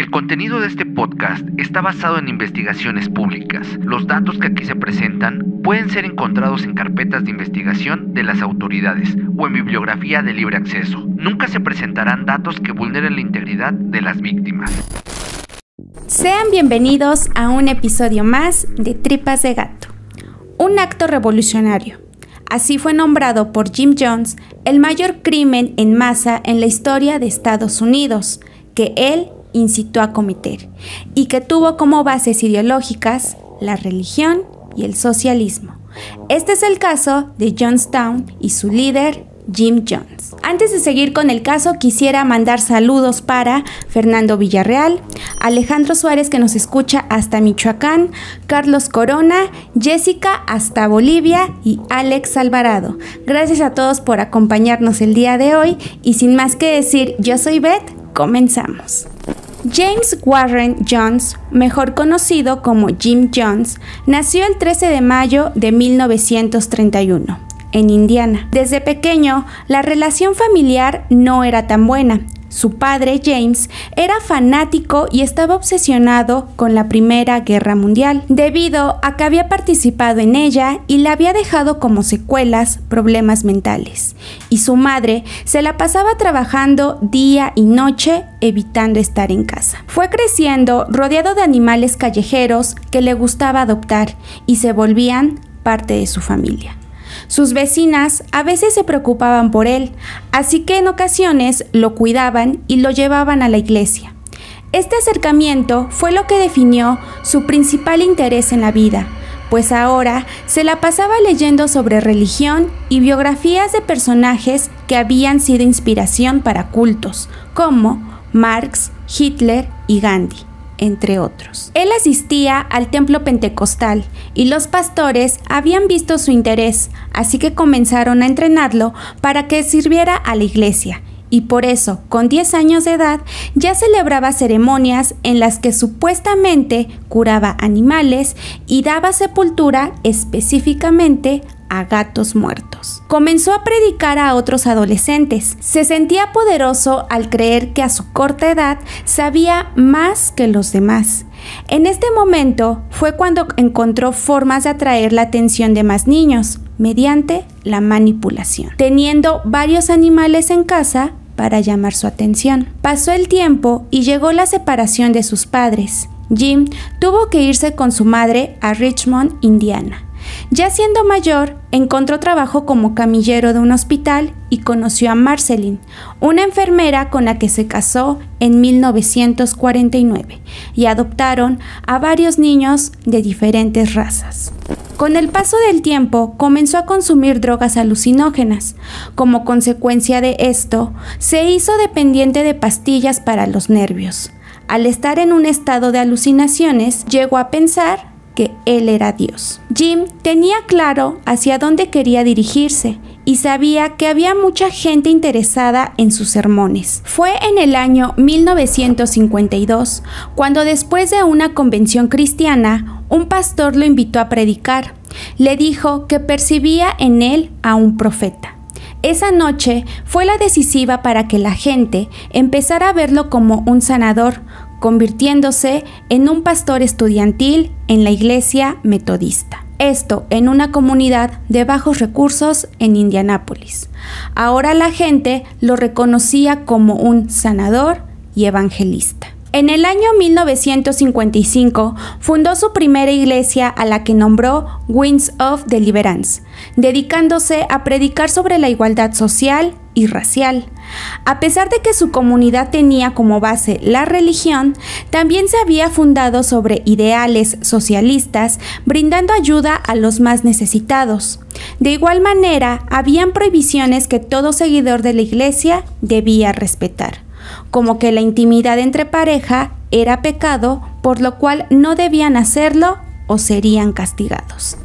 El contenido de este podcast está basado en investigaciones públicas. Los datos que aquí se presentan pueden ser encontrados en carpetas de investigación de las autoridades o en bibliografía de libre acceso. Nunca se presentarán datos que vulneren la integridad de las víctimas. Sean bienvenidos a un episodio más de Tripas de Gato, un acto revolucionario. Así fue nombrado por Jim Jones el mayor crimen en masa en la historia de Estados Unidos, que él incitó a cometer y que tuvo como bases ideológicas la religión y el socialismo. Este es el caso de Johnstown y su líder, Jim Jones. Antes de seguir con el caso, quisiera mandar saludos para Fernando Villarreal, Alejandro Suárez que nos escucha hasta Michoacán, Carlos Corona, Jessica hasta Bolivia y Alex Alvarado. Gracias a todos por acompañarnos el día de hoy y sin más que decir, yo soy Beth, comenzamos. James Warren Jones, mejor conocido como Jim Jones, nació el 13 de mayo de 1931 en Indiana. Desde pequeño, la relación familiar no era tan buena. Su padre, James, era fanático y estaba obsesionado con la Primera Guerra Mundial, debido a que había participado en ella y le había dejado como secuelas problemas mentales. Y su madre se la pasaba trabajando día y noche evitando estar en casa. Fue creciendo rodeado de animales callejeros que le gustaba adoptar y se volvían parte de su familia. Sus vecinas a veces se preocupaban por él, así que en ocasiones lo cuidaban y lo llevaban a la iglesia. Este acercamiento fue lo que definió su principal interés en la vida, pues ahora se la pasaba leyendo sobre religión y biografías de personajes que habían sido inspiración para cultos, como Marx, Hitler y Gandhi entre otros. Él asistía al templo pentecostal y los pastores habían visto su interés, así que comenzaron a entrenarlo para que sirviera a la iglesia. Y por eso, con 10 años de edad, ya celebraba ceremonias en las que supuestamente curaba animales y daba sepultura específicamente a gatos muertos. Comenzó a predicar a otros adolescentes. Se sentía poderoso al creer que a su corta edad sabía más que los demás. En este momento fue cuando encontró formas de atraer la atención de más niños mediante la manipulación. Teniendo varios animales en casa, para llamar su atención. Pasó el tiempo y llegó la separación de sus padres. Jim tuvo que irse con su madre a Richmond, Indiana. Ya siendo mayor, encontró trabajo como camillero de un hospital y conoció a Marceline, una enfermera con la que se casó en 1949 y adoptaron a varios niños de diferentes razas. Con el paso del tiempo comenzó a consumir drogas alucinógenas. Como consecuencia de esto, se hizo dependiente de pastillas para los nervios. Al estar en un estado de alucinaciones, llegó a pensar que él era Dios. Jim tenía claro hacia dónde quería dirigirse y sabía que había mucha gente interesada en sus sermones. Fue en el año 1952 cuando después de una convención cristiana, un pastor lo invitó a predicar. Le dijo que percibía en él a un profeta. Esa noche fue la decisiva para que la gente empezara a verlo como un sanador, convirtiéndose en un pastor estudiantil en la iglesia metodista. Esto en una comunidad de bajos recursos en Indianápolis. Ahora la gente lo reconocía como un sanador y evangelista. En el año 1955 fundó su primera iglesia a la que nombró Winds of Deliverance, dedicándose a predicar sobre la igualdad social racial. A pesar de que su comunidad tenía como base la religión, también se había fundado sobre ideales socialistas, brindando ayuda a los más necesitados. De igual manera, habían prohibiciones que todo seguidor de la iglesia debía respetar como que la intimidad entre pareja era pecado, por lo cual no debían hacerlo o serían castigados.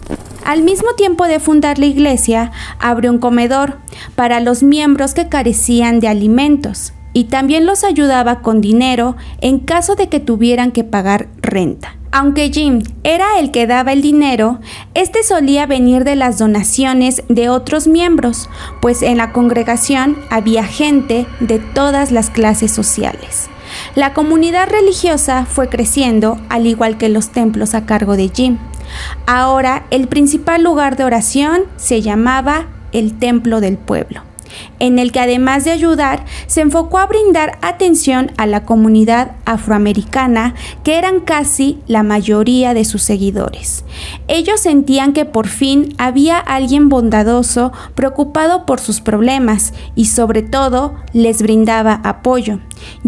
Al mismo tiempo de fundar la iglesia, abrió un comedor para los miembros que carecían de alimentos y también los ayudaba con dinero en caso de que tuvieran que pagar renta. Aunque Jim era el que daba el dinero, este solía venir de las donaciones de otros miembros, pues en la congregación había gente de todas las clases sociales. La comunidad religiosa fue creciendo, al igual que los templos a cargo de Jim. Ahora el principal lugar de oración se llamaba el Templo del Pueblo en el que además de ayudar, se enfocó a brindar atención a la comunidad afroamericana, que eran casi la mayoría de sus seguidores. Ellos sentían que por fin había alguien bondadoso preocupado por sus problemas y sobre todo les brindaba apoyo.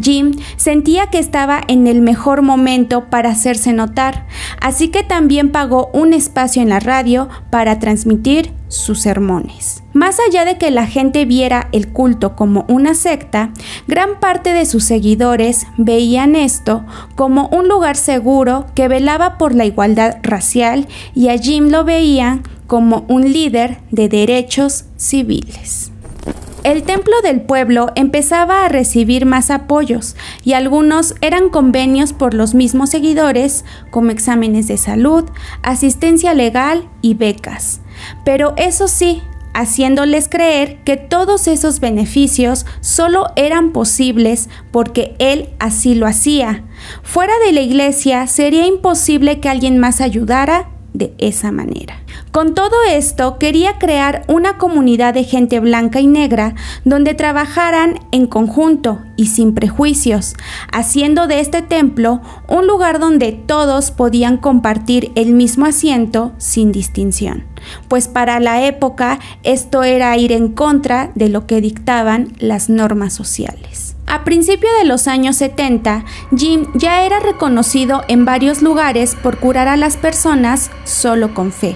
Jim sentía que estaba en el mejor momento para hacerse notar, así que también pagó un espacio en la radio para transmitir sus sermones. Más allá de que la gente viera el culto como una secta, gran parte de sus seguidores veían esto como un lugar seguro que velaba por la igualdad racial y a Jim lo veían como un líder de derechos civiles. El templo del pueblo empezaba a recibir más apoyos y algunos eran convenios por los mismos seguidores como exámenes de salud, asistencia legal y becas. Pero eso sí, haciéndoles creer que todos esos beneficios solo eran posibles porque él así lo hacía. Fuera de la iglesia sería imposible que alguien más ayudara de esa manera. Con todo esto, quería crear una comunidad de gente blanca y negra donde trabajaran en conjunto y sin prejuicios, haciendo de este templo un lugar donde todos podían compartir el mismo asiento sin distinción, pues para la época esto era ir en contra de lo que dictaban las normas sociales. A principios de los años 70, Jim ya era reconocido en varios lugares por curar a las personas solo con fe.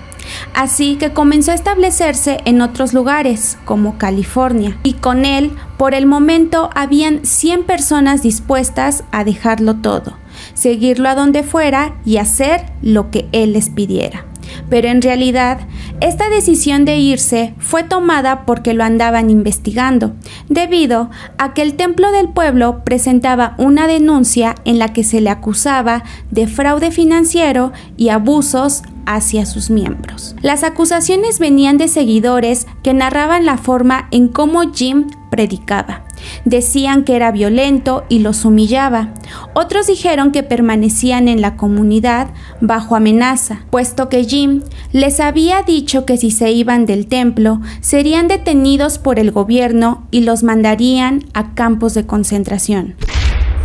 Así que comenzó a establecerse en otros lugares, como California, y con él, por el momento, habían 100 personas dispuestas a dejarlo todo, seguirlo a donde fuera y hacer lo que él les pidiera pero en realidad esta decisión de irse fue tomada porque lo andaban investigando, debido a que el templo del pueblo presentaba una denuncia en la que se le acusaba de fraude financiero y abusos hacia sus miembros. Las acusaciones venían de seguidores que narraban la forma en cómo Jim predicaba. Decían que era violento y los humillaba. Otros dijeron que permanecían en la comunidad bajo amenaza, puesto que Jim les había dicho que si se iban del templo serían detenidos por el gobierno y los mandarían a campos de concentración.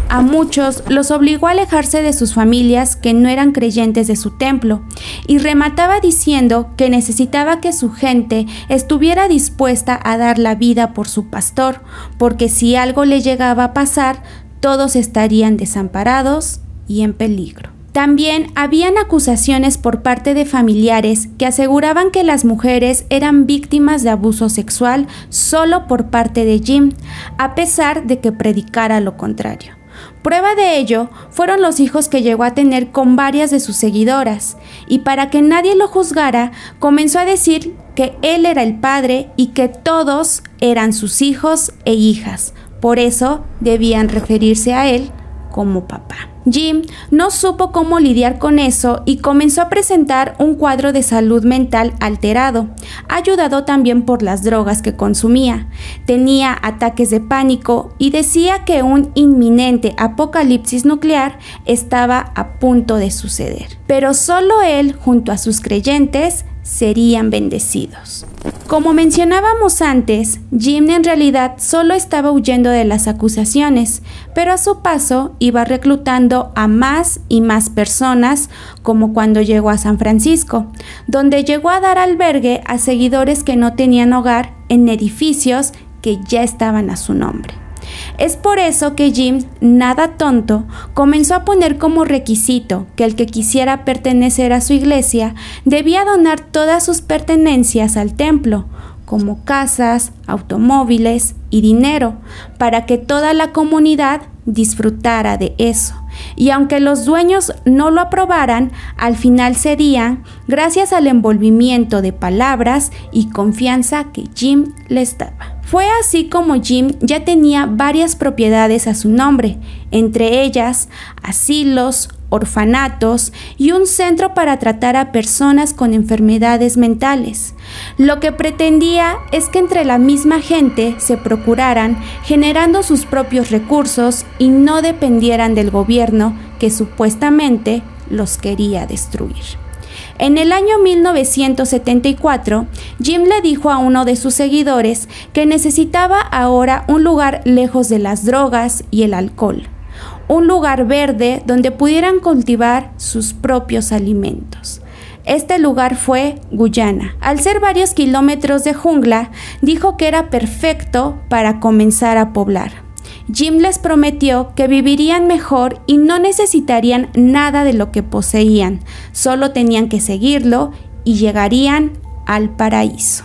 A muchos los obligó a alejarse de sus familias que no eran creyentes de su templo y remataba diciendo que necesitaba que su gente estuviera dispuesta a dar la vida por su pastor, porque si algo le llegaba a pasar, todos estarían desamparados y en peligro. También habían acusaciones por parte de familiares que aseguraban que las mujeres eran víctimas de abuso sexual solo por parte de Jim, a pesar de que predicara lo contrario. Prueba de ello fueron los hijos que llegó a tener con varias de sus seguidoras, y para que nadie lo juzgara, comenzó a decir que él era el padre y que todos eran sus hijos e hijas, por eso debían referirse a él como papá. Jim no supo cómo lidiar con eso y comenzó a presentar un cuadro de salud mental alterado, ayudado también por las drogas que consumía. Tenía ataques de pánico y decía que un inminente apocalipsis nuclear estaba a punto de suceder. Pero solo él, junto a sus creyentes, serían bendecidos. Como mencionábamos antes, Jim en realidad solo estaba huyendo de las acusaciones, pero a su paso iba reclutando a más y más personas, como cuando llegó a San Francisco, donde llegó a dar albergue a seguidores que no tenían hogar en edificios que ya estaban a su nombre. Es por eso que Jim, nada tonto, comenzó a poner como requisito que el que quisiera pertenecer a su iglesia debía donar todas sus pertenencias al templo, como casas, automóviles y dinero, para que toda la comunidad disfrutara de eso. Y aunque los dueños no lo aprobaran, al final cedían gracias al envolvimiento de palabras y confianza que Jim les daba. Fue así como Jim ya tenía varias propiedades a su nombre, entre ellas asilos, orfanatos y un centro para tratar a personas con enfermedades mentales. Lo que pretendía es que entre la misma gente se procuraran generando sus propios recursos y no dependieran del gobierno que supuestamente los quería destruir. En el año 1974, Jim le dijo a uno de sus seguidores que necesitaba ahora un lugar lejos de las drogas y el alcohol un lugar verde donde pudieran cultivar sus propios alimentos. Este lugar fue Guyana. Al ser varios kilómetros de jungla, dijo que era perfecto para comenzar a poblar. Jim les prometió que vivirían mejor y no necesitarían nada de lo que poseían, solo tenían que seguirlo y llegarían al paraíso.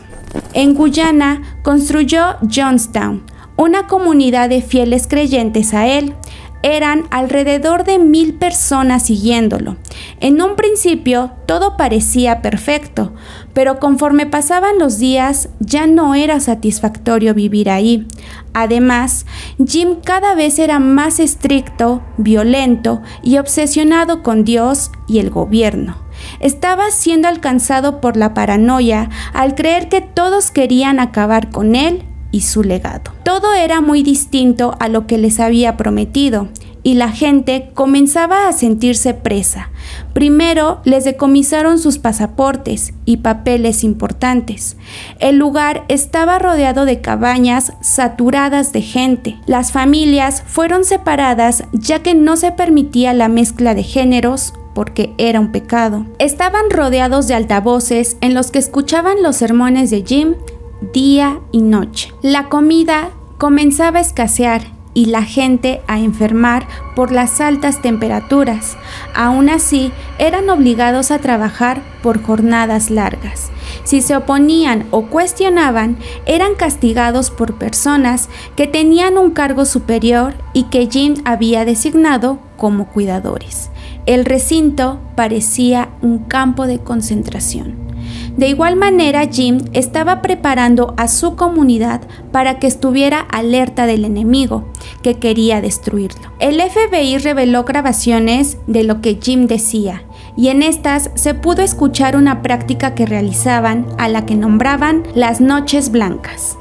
En Guyana construyó Johnstown, una comunidad de fieles creyentes a él eran alrededor de mil personas siguiéndolo. En un principio todo parecía perfecto, pero conforme pasaban los días ya no era satisfactorio vivir ahí. Además, Jim cada vez era más estricto, violento y obsesionado con Dios y el gobierno. Estaba siendo alcanzado por la paranoia al creer que todos querían acabar con él y su legado. Todo era muy distinto a lo que les había prometido y la gente comenzaba a sentirse presa. Primero les decomisaron sus pasaportes y papeles importantes. El lugar estaba rodeado de cabañas saturadas de gente. Las familias fueron separadas ya que no se permitía la mezcla de géneros porque era un pecado. Estaban rodeados de altavoces en los que escuchaban los sermones de Jim día y noche. La comida comenzaba a escasear y la gente a enfermar por las altas temperaturas. Aún así, eran obligados a trabajar por jornadas largas. Si se oponían o cuestionaban, eran castigados por personas que tenían un cargo superior y que Jim había designado como cuidadores. El recinto parecía un campo de concentración. De igual manera, Jim estaba preparando a su comunidad para que estuviera alerta del enemigo que quería destruirlo. El FBI reveló grabaciones de lo que Jim decía y en estas se pudo escuchar una práctica que realizaban a la que nombraban las noches blancas.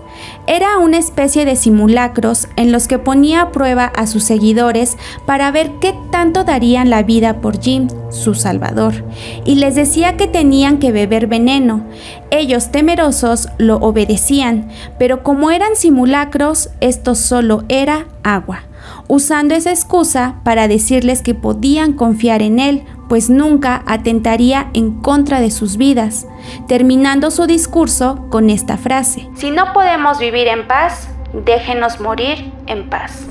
Era una especie de simulacros en los que ponía a prueba a sus seguidores para ver qué tanto darían la vida por Jim, su salvador, y les decía que tenían que beber veneno. Ellos, temerosos, lo obedecían, pero como eran simulacros, esto solo era agua usando esa excusa para decirles que podían confiar en él, pues nunca atentaría en contra de sus vidas, terminando su discurso con esta frase. Si no podemos vivir en paz, déjenos morir en paz.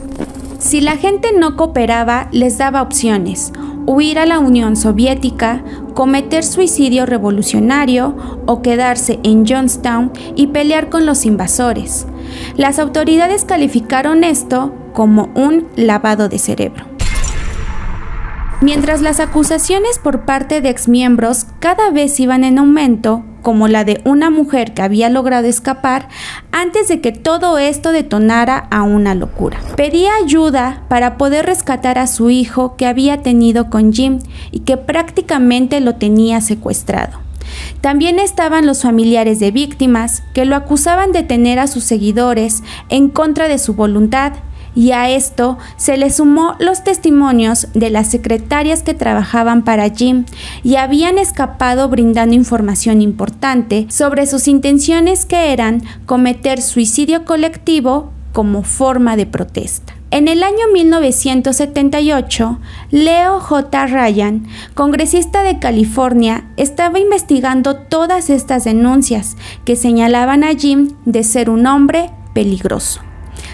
Si la gente no cooperaba, les daba opciones, huir a la Unión Soviética, cometer suicidio revolucionario o quedarse en Johnstown y pelear con los invasores. Las autoridades calificaron esto como un lavado de cerebro. Mientras las acusaciones por parte de exmiembros cada vez iban en aumento, como la de una mujer que había logrado escapar antes de que todo esto detonara a una locura. Pedía ayuda para poder rescatar a su hijo que había tenido con Jim y que prácticamente lo tenía secuestrado. También estaban los familiares de víctimas que lo acusaban de tener a sus seguidores en contra de su voluntad y a esto se le sumó los testimonios de las secretarias que trabajaban para Jim y habían escapado brindando información importante sobre sus intenciones que eran cometer suicidio colectivo como forma de protesta. En el año 1978, Leo J. Ryan, congresista de California, estaba investigando todas estas denuncias que señalaban a Jim de ser un hombre peligroso.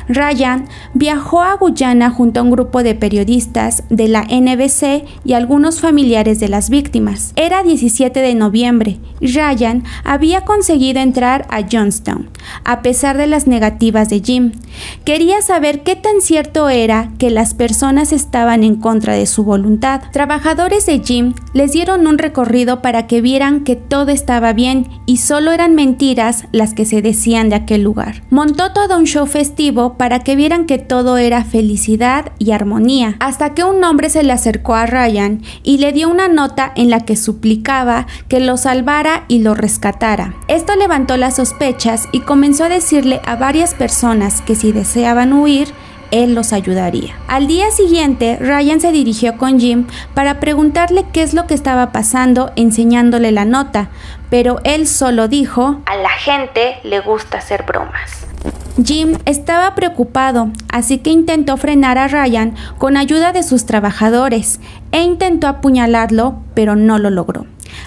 Ryan viajó a Guyana junto a un grupo de periodistas de la NBC y algunos familiares de las víctimas. Era 17 de noviembre y Ryan había conseguido entrar a Johnstown, a pesar de las negativas de Jim. Quería saber qué tan cierto era que las personas estaban en contra de su voluntad. Trabajadores de Jim les dieron un recorrido para que vieran que todo estaba bien y solo eran mentiras las que se decían de aquel lugar. Montó todo un show festivo para que vieran que todo era felicidad y armonía, hasta que un hombre se le acercó a Ryan y le dio una nota en la que suplicaba que lo salvara y lo rescatara. Esto levantó las sospechas y comenzó a decirle a varias personas que si deseaban huir, él los ayudaría. Al día siguiente, Ryan se dirigió con Jim para preguntarle qué es lo que estaba pasando enseñándole la nota, pero él solo dijo, A la gente le gusta hacer bromas. Jim estaba preocupado, así que intentó frenar a Ryan con ayuda de sus trabajadores e intentó apuñalarlo, pero no lo logró.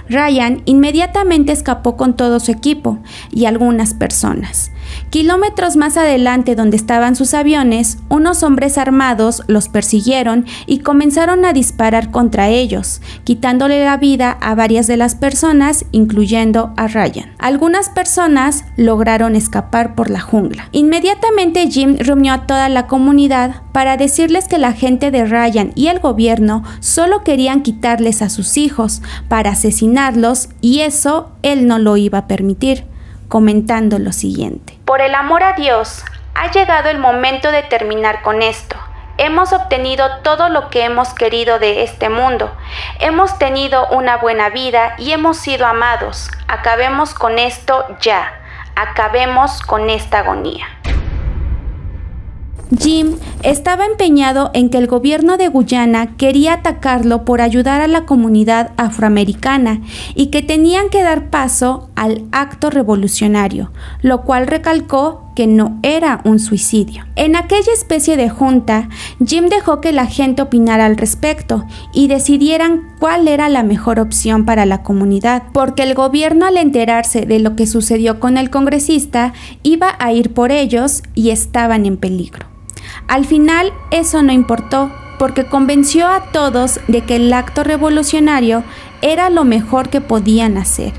Ryan inmediatamente escapó con todo su equipo y algunas personas. Kilómetros más adelante donde estaban sus aviones, unos hombres armados los persiguieron y comenzaron a disparar contra ellos, quitándole la vida a varias de las personas, incluyendo a Ryan. Algunas personas lograron escapar por la jungla. Inmediatamente Jim reunió a toda la comunidad para decirles que la gente de Ryan y el gobierno solo querían quitarles a sus hijos para asesinarlos y eso él no lo iba a permitir, comentando lo siguiente. Por el amor a Dios, ha llegado el momento de terminar con esto. Hemos obtenido todo lo que hemos querido de este mundo. Hemos tenido una buena vida y hemos sido amados. Acabemos con esto ya. Acabemos con esta agonía. Jim estaba empeñado en que el gobierno de Guyana quería atacarlo por ayudar a la comunidad afroamericana y que tenían que dar paso al acto revolucionario, lo cual recalcó que no era un suicidio. En aquella especie de junta, Jim dejó que la gente opinara al respecto y decidieran cuál era la mejor opción para la comunidad, porque el gobierno al enterarse de lo que sucedió con el congresista iba a ir por ellos y estaban en peligro. Al final eso no importó porque convenció a todos de que el acto revolucionario era lo mejor que podían hacer,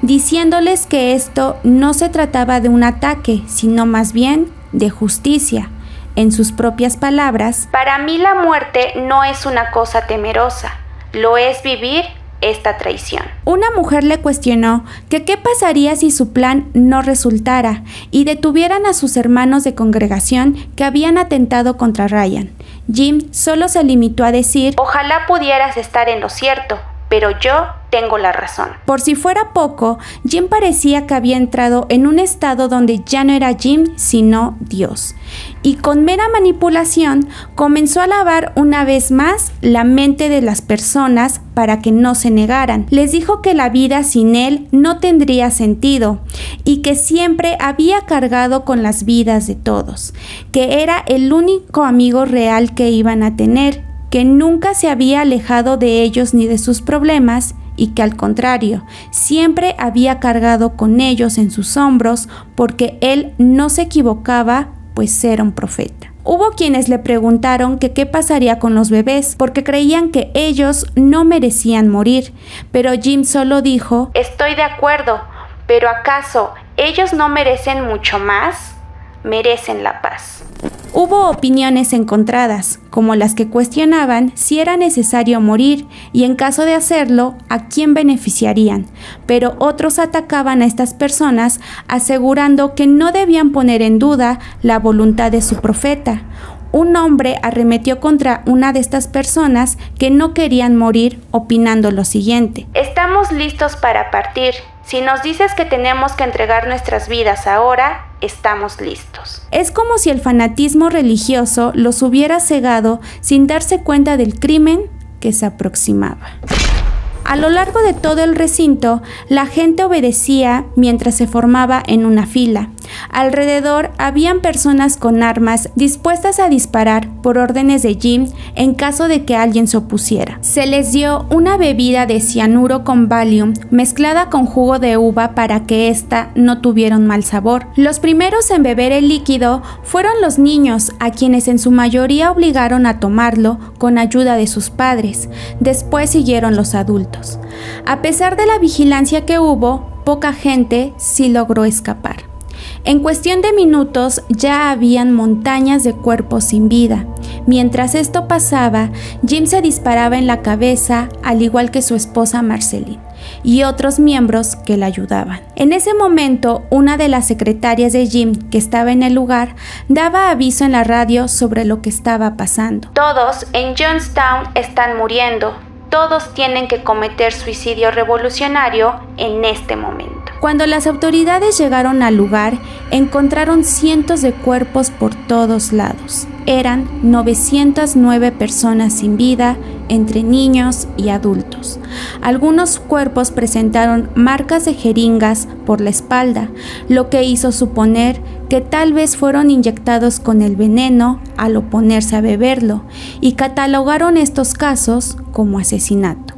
diciéndoles que esto no se trataba de un ataque, sino más bien de justicia. En sus propias palabras, Para mí la muerte no es una cosa temerosa, lo es vivir esta traición. Una mujer le cuestionó que qué pasaría si su plan no resultara y detuvieran a sus hermanos de congregación que habían atentado contra Ryan. Jim solo se limitó a decir, Ojalá pudieras estar en lo cierto, pero yo tengo la razón. por si fuera poco, Jim parecía que había entrado en un estado donde ya no era Jim, sino Dios. Y con mera manipulación comenzó a lavar una vez más la mente de las personas para que no se negaran. Les dijo que la vida sin él no tendría sentido y que siempre había cargado con las vidas de todos, que era el único amigo real que iban a tener, que nunca se había alejado de ellos ni de sus problemas y que al contrario, siempre había cargado con ellos en sus hombros porque él no se equivocaba, pues era un profeta. Hubo quienes le preguntaron qué pasaría con los bebés, porque creían que ellos no merecían morir, pero Jim solo dijo, Estoy de acuerdo, pero ¿acaso ellos no merecen mucho más? Merecen la paz. Hubo opiniones encontradas, como las que cuestionaban si era necesario morir y en caso de hacerlo, a quién beneficiarían, pero otros atacaban a estas personas asegurando que no debían poner en duda la voluntad de su profeta. Un hombre arremetió contra una de estas personas que no querían morir opinando lo siguiente. Estamos listos para partir. Si nos dices que tenemos que entregar nuestras vidas ahora, estamos listos. Es como si el fanatismo religioso los hubiera cegado sin darse cuenta del crimen que se aproximaba. A lo largo de todo el recinto, la gente obedecía mientras se formaba en una fila. Alrededor habían personas con armas dispuestas a disparar por órdenes de Jim en caso de que alguien se opusiera. Se les dio una bebida de cianuro con Valium mezclada con jugo de uva para que ésta no tuviera un mal sabor. Los primeros en beber el líquido fueron los niños, a quienes en su mayoría obligaron a tomarlo con ayuda de sus padres. Después siguieron los adultos. A pesar de la vigilancia que hubo, poca gente sí logró escapar. En cuestión de minutos ya habían montañas de cuerpos sin vida. Mientras esto pasaba, Jim se disparaba en la cabeza, al igual que su esposa Marceline. y otros miembros que la ayudaban. En ese momento, una de las secretarias de Jim que estaba en el lugar daba aviso en la radio sobre lo que estaba pasando. Todos en Johnstown están muriendo. Todos tienen que cometer suicidio revolucionario en este momento. Cuando las autoridades llegaron al lugar, encontraron cientos de cuerpos por todos lados. Eran 909 personas sin vida, entre niños y adultos. Algunos cuerpos presentaron marcas de jeringas por la espalda, lo que hizo suponer que tal vez fueron inyectados con el veneno al oponerse a beberlo, y catalogaron estos casos como asesinato.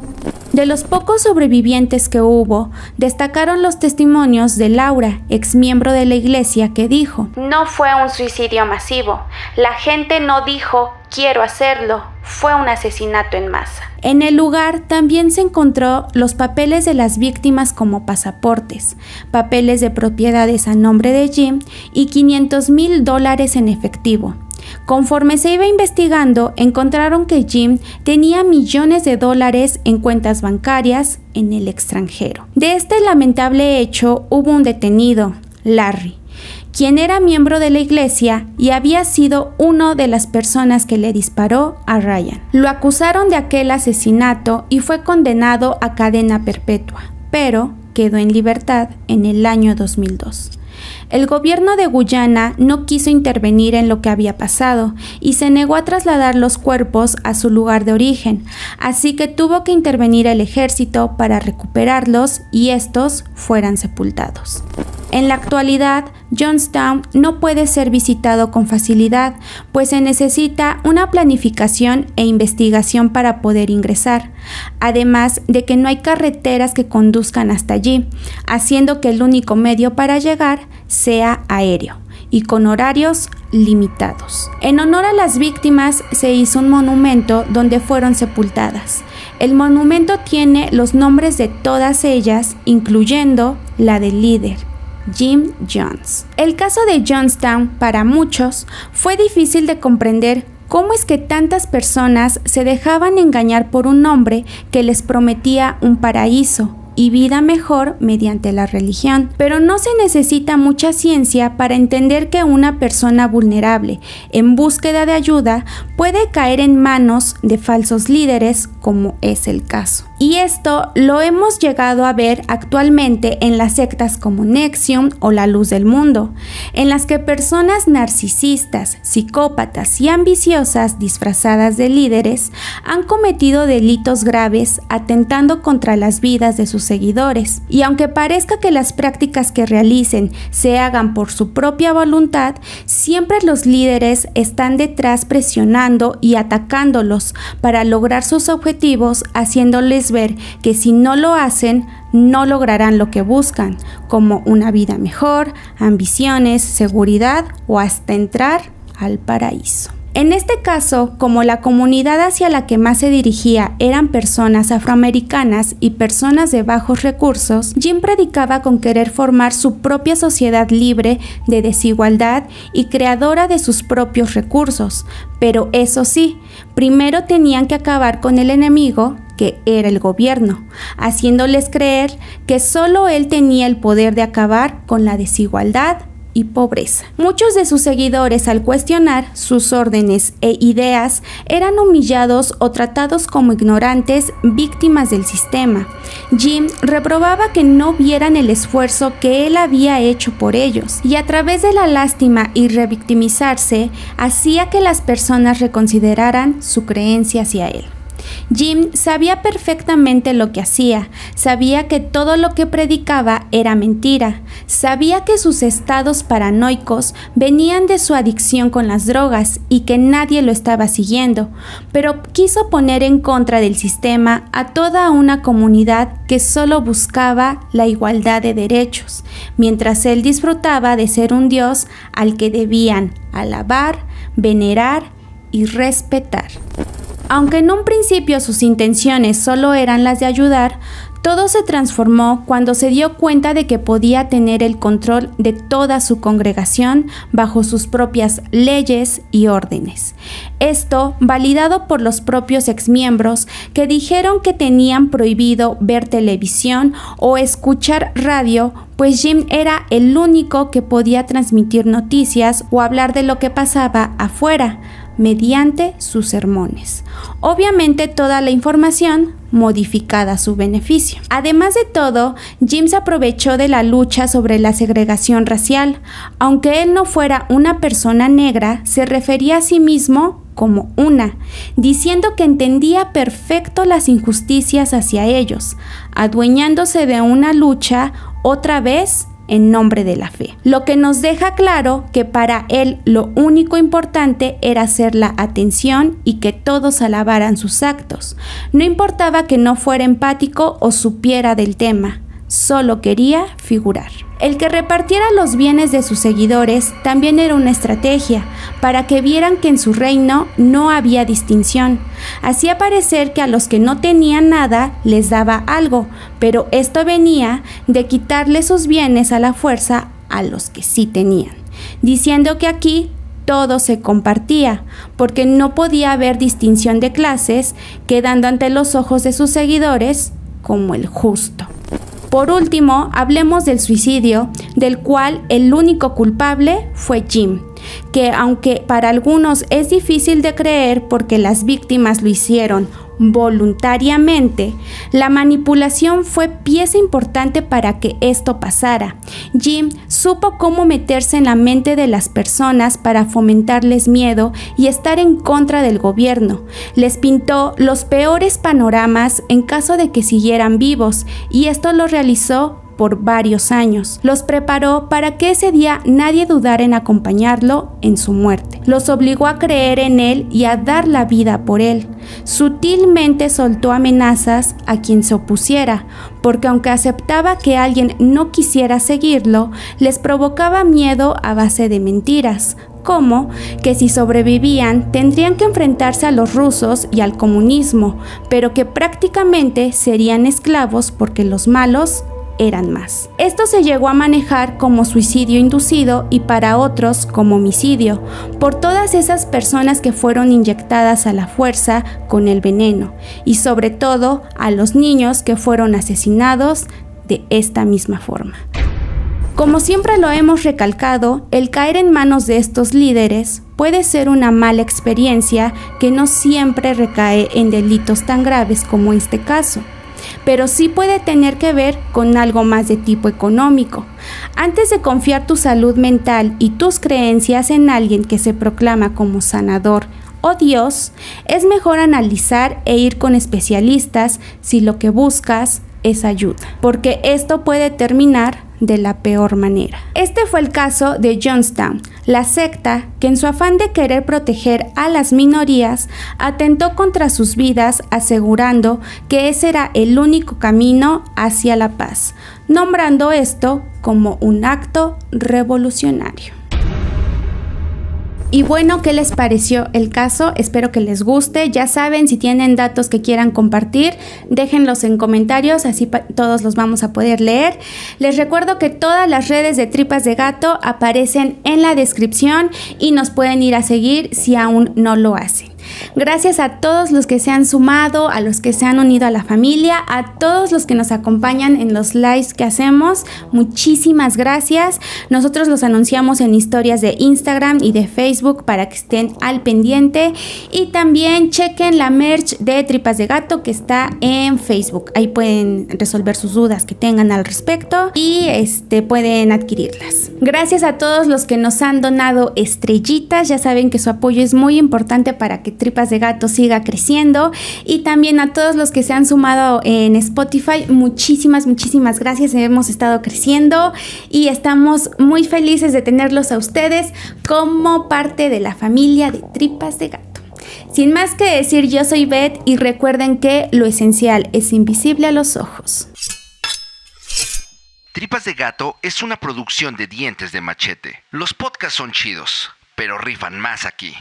De los pocos sobrevivientes que hubo, destacaron los testimonios de Laura, ex miembro de la iglesia, que dijo, No fue un suicidio masivo. La gente no dijo, quiero hacerlo. Fue un asesinato en masa. En el lugar también se encontró los papeles de las víctimas como pasaportes, papeles de propiedades a nombre de Jim y 500 mil dólares en efectivo. Conforme se iba investigando, encontraron que Jim tenía millones de dólares en cuentas bancarias en el extranjero. De este lamentable hecho hubo un detenido, Larry, quien era miembro de la iglesia y había sido uno de las personas que le disparó a Ryan. Lo acusaron de aquel asesinato y fue condenado a cadena perpetua, pero quedó en libertad en el año 2002. El gobierno de Guyana no quiso intervenir en lo que había pasado y se negó a trasladar los cuerpos a su lugar de origen, así que tuvo que intervenir el ejército para recuperarlos y estos fueran sepultados. En la actualidad, Johnstown no puede ser visitado con facilidad, pues se necesita una planificación e investigación para poder ingresar, además de que no hay carreteras que conduzcan hasta allí, haciendo que el único medio para llegar sea aéreo y con horarios limitados. En honor a las víctimas se hizo un monumento donde fueron sepultadas. El monumento tiene los nombres de todas ellas, incluyendo la del líder, Jim Jones. El caso de Johnstown, para muchos, fue difícil de comprender cómo es que tantas personas se dejaban engañar por un hombre que les prometía un paraíso, y vida mejor mediante la religión. Pero no se necesita mucha ciencia para entender que una persona vulnerable en búsqueda de ayuda puede caer en manos de falsos líderes como es el caso. Y esto lo hemos llegado a ver actualmente en las sectas como Nexium o la Luz del Mundo, en las que personas narcisistas, psicópatas y ambiciosas disfrazadas de líderes han cometido delitos graves atentando contra las vidas de sus seguidores. Y aunque parezca que las prácticas que realicen se hagan por su propia voluntad, siempre los líderes están detrás presionando y atacándolos para lograr sus objetivos haciéndoles ver que si no lo hacen, no lograrán lo que buscan, como una vida mejor, ambiciones, seguridad o hasta entrar al paraíso. En este caso, como la comunidad hacia la que más se dirigía eran personas afroamericanas y personas de bajos recursos, Jim predicaba con querer formar su propia sociedad libre de desigualdad y creadora de sus propios recursos. Pero eso sí, primero tenían que acabar con el enemigo, que era el gobierno, haciéndoles creer que solo él tenía el poder de acabar con la desigualdad pobreza. Muchos de sus seguidores al cuestionar sus órdenes e ideas eran humillados o tratados como ignorantes víctimas del sistema. Jim reprobaba que no vieran el esfuerzo que él había hecho por ellos y a través de la lástima y revictimizarse hacía que las personas reconsideraran su creencia hacia él. Jim sabía perfectamente lo que hacía, sabía que todo lo que predicaba era mentira, sabía que sus estados paranoicos venían de su adicción con las drogas y que nadie lo estaba siguiendo, pero quiso poner en contra del sistema a toda una comunidad que solo buscaba la igualdad de derechos, mientras él disfrutaba de ser un Dios al que debían alabar, venerar y respetar. Aunque en un principio sus intenciones solo eran las de ayudar, Todo se transformó cuando se dio cuenta de que podía tener el control de toda su congregación bajo sus propias leyes y órdenes. Esto validado por los propios exmiembros que dijeron que tenían prohibido ver televisión o escuchar radio, pues Jim era el único que podía transmitir noticias o hablar de lo que pasaba afuera mediante sus sermones. Obviamente toda la información modificada a su beneficio. Además de todo, Jim se aprovechó de la lucha sobre la segregación racial. Aunque él no fuera una persona negra, se refería a sí mismo como una, diciendo que entendía perfecto las injusticias hacia ellos, adueñándose de una lucha otra vez en nombre de la fe. Lo que nos deja claro que para él lo único importante era hacer la atención y que todos alabaran sus actos. No importaba que no fuera empático o supiera del tema, solo quería figurar. El que repartiera los bienes de sus seguidores también era una estrategia, para que vieran que en su reino no había distinción. Hacía parecer que a los que no tenían nada les daba algo, pero esto venía de quitarle sus bienes a la fuerza a los que sí tenían, diciendo que aquí todo se compartía, porque no podía haber distinción de clases, quedando ante los ojos de sus seguidores como el justo. Por último, hablemos del suicidio, del cual el único culpable fue Jim, que aunque para algunos es difícil de creer porque las víctimas lo hicieron voluntariamente, la manipulación fue pieza importante para que esto pasara. Jim supo cómo meterse en la mente de las personas para fomentarles miedo y estar en contra del gobierno. Les pintó los peores panoramas en caso de que siguieran vivos y esto lo realizó por varios años. Los preparó para que ese día nadie dudara en acompañarlo en su muerte. Los obligó a creer en él y a dar la vida por él. Sutilmente soltó amenazas a quien se opusiera, porque aunque aceptaba que alguien no quisiera seguirlo, les provocaba miedo a base de mentiras, como que si sobrevivían tendrían que enfrentarse a los rusos y al comunismo, pero que prácticamente serían esclavos porque los malos eran más. Esto se llegó a manejar como suicidio inducido y para otros como homicidio, por todas esas personas que fueron inyectadas a la fuerza con el veneno y sobre todo a los niños que fueron asesinados de esta misma forma. Como siempre lo hemos recalcado, el caer en manos de estos líderes puede ser una mala experiencia que no siempre recae en delitos tan graves como este caso pero sí puede tener que ver con algo más de tipo económico. Antes de confiar tu salud mental y tus creencias en alguien que se proclama como sanador o Dios, es mejor analizar e ir con especialistas si lo que buscas es ayuda, porque esto puede terminar de la peor manera. Este fue el caso de Johnstown, la secta que en su afán de querer proteger a las minorías atentó contra sus vidas asegurando que ese era el único camino hacia la paz, nombrando esto como un acto revolucionario. Y bueno, ¿qué les pareció el caso? Espero que les guste. Ya saben, si tienen datos que quieran compartir, déjenlos en comentarios, así todos los vamos a poder leer. Les recuerdo que todas las redes de Tripas de Gato aparecen en la descripción y nos pueden ir a seguir si aún no lo hacen. Gracias a todos los que se han sumado, a los que se han unido a la familia, a todos los que nos acompañan en los lives que hacemos. Muchísimas gracias. Nosotros los anunciamos en historias de Instagram y de Facebook para que estén al pendiente. Y también chequen la merch de Tripas de Gato que está en Facebook. Ahí pueden resolver sus dudas que tengan al respecto y este, pueden adquirirlas. Gracias a todos los que nos han donado estrellitas. Ya saben que su apoyo es muy importante para que Tripas de Gato siga creciendo y también a todos los que se han sumado en Spotify, muchísimas, muchísimas gracias. Hemos estado creciendo y estamos muy felices de tenerlos a ustedes como parte de la familia de Tripas de Gato. Sin más que decir, yo soy Beth y recuerden que lo esencial es invisible a los ojos. Tripas de Gato es una producción de dientes de machete. Los podcasts son chidos, pero rifan más aquí.